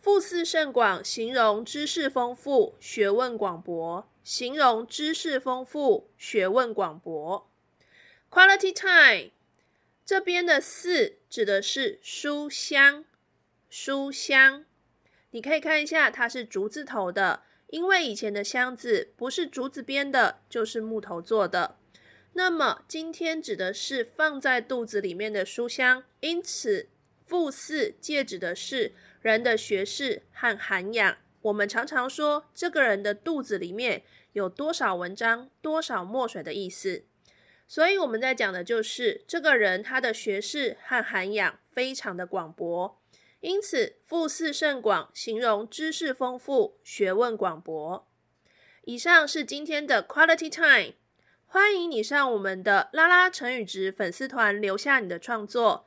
腹似甚广，形容知识丰富、学问广博。形容知识丰富、学问广博。Quality time，这边的“四”指的是书香，书香。你可以看一下，它是竹字头的。因为以前的箱子不是竹子编的，就是木头做的。那么今天指的是放在肚子里面的书香，因此腹似借指的是人的学识和涵养。我们常常说这个人的肚子里面有多少文章、多少墨水的意思。所以我们在讲的就是这个人他的学识和涵养非常的广博。因此，腹似甚广，形容知识丰富、学问广博。以上是今天的 Quality Time，欢迎你上我们的拉拉成语值粉丝团留下你的创作，